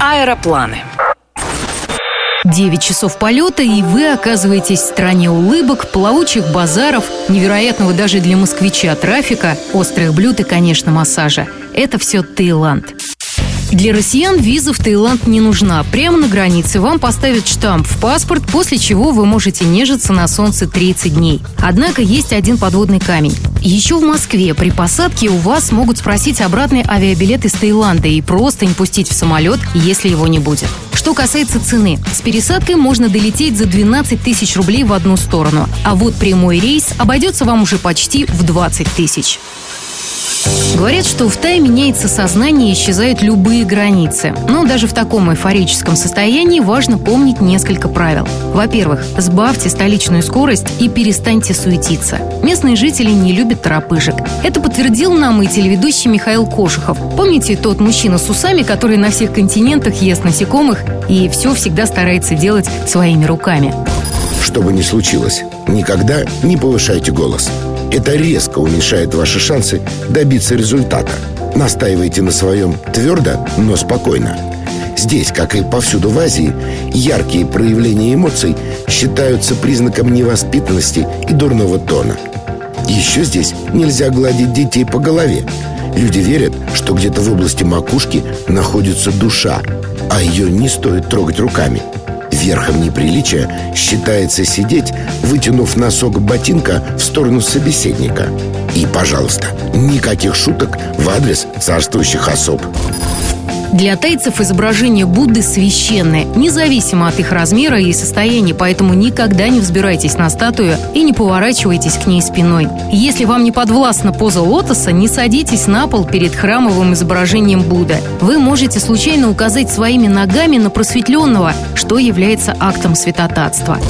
Аэропланы. 9 часов полета, и вы оказываетесь в стране улыбок, плавучих базаров, невероятного даже для москвича трафика, острых блюд и, конечно, массажа. Это все Таиланд. Для россиян виза в Таиланд не нужна. Прямо на границе вам поставят штамп в паспорт, после чего вы можете нежиться на солнце 30 дней. Однако есть один подводный камень. Еще в Москве при посадке у вас могут спросить обратный авиабилет из Таиланда и просто не пустить в самолет, если его не будет. Что касается цены, с пересадкой можно долететь за 12 тысяч рублей в одну сторону, а вот прямой рейс обойдется вам уже почти в 20 тысяч. Говорят, что в Тае меняется сознание и исчезают любые границы. Но даже в таком эйфорическом состоянии важно помнить несколько правил. Во-первых, сбавьте столичную скорость и перестаньте суетиться. Местные жители не любят торопышек. Это подтвердил нам и телеведущий Михаил Кошихов. Помните тот мужчина с усами, который на всех континентах ест насекомых и все всегда старается делать своими руками? Что бы ни случилось, никогда не повышайте голос. Это резко уменьшает ваши шансы добиться результата. Настаивайте на своем твердо, но спокойно. Здесь, как и повсюду в Азии, яркие проявления эмоций считаются признаком невоспитанности и дурного тона. Еще здесь нельзя гладить детей по голове. Люди верят, что где-то в области макушки находится душа, а ее не стоит трогать руками – Верхом неприличия считается сидеть, вытянув носок ботинка в сторону собеседника. И, пожалуйста, никаких шуток в адрес царствующих особ. Для тайцев изображение Будды священное, независимо от их размера и состояния, поэтому никогда не взбирайтесь на статую и не поворачивайтесь к ней спиной. Если вам не подвластна поза лотоса, не садитесь на пол перед храмовым изображением Будды. Вы можете случайно указать своими ногами на просветленного, что является актом святотатства.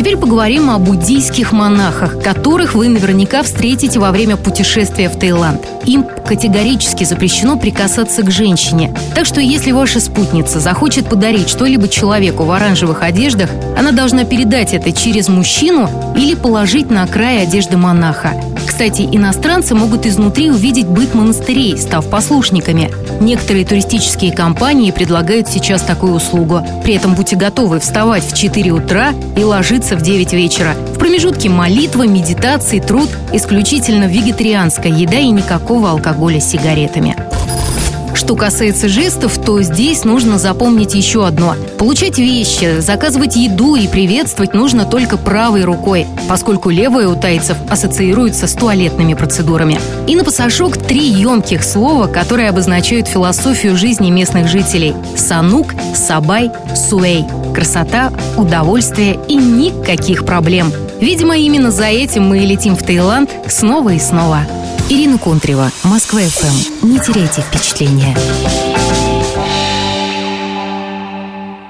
Теперь поговорим о буддийских монахах, которых вы наверняка встретите во время путешествия в Таиланд. Им категорически запрещено прикасаться к женщине. Так что если ваша спутница захочет подарить что-либо человеку в оранжевых одеждах, она должна передать это через мужчину или положить на край одежды монаха. Кстати, иностранцы могут изнутри увидеть быт монастырей, став послушниками. Некоторые туристические компании предлагают сейчас такую услугу. При этом будьте готовы вставать в 4 утра и ложиться в 9 вечера. В промежутке молитва, медитации, труд, исключительно вегетарианская еда и никакого алкоголя с сигаретами. Что касается жестов, то здесь нужно запомнить еще одно. Получать вещи, заказывать еду и приветствовать нужно только правой рукой, поскольку левая у тайцев ассоциируется с туалетными процедурами. И на пасашок три емких слова, которые обозначают философию жизни местных жителей. Санук, Сабай, Суэй. Красота, удовольствие и никаких проблем. Видимо, именно за этим мы и летим в Таиланд снова и снова. Ирина Контрева, Москва ФМ. Не теряйте впечатления.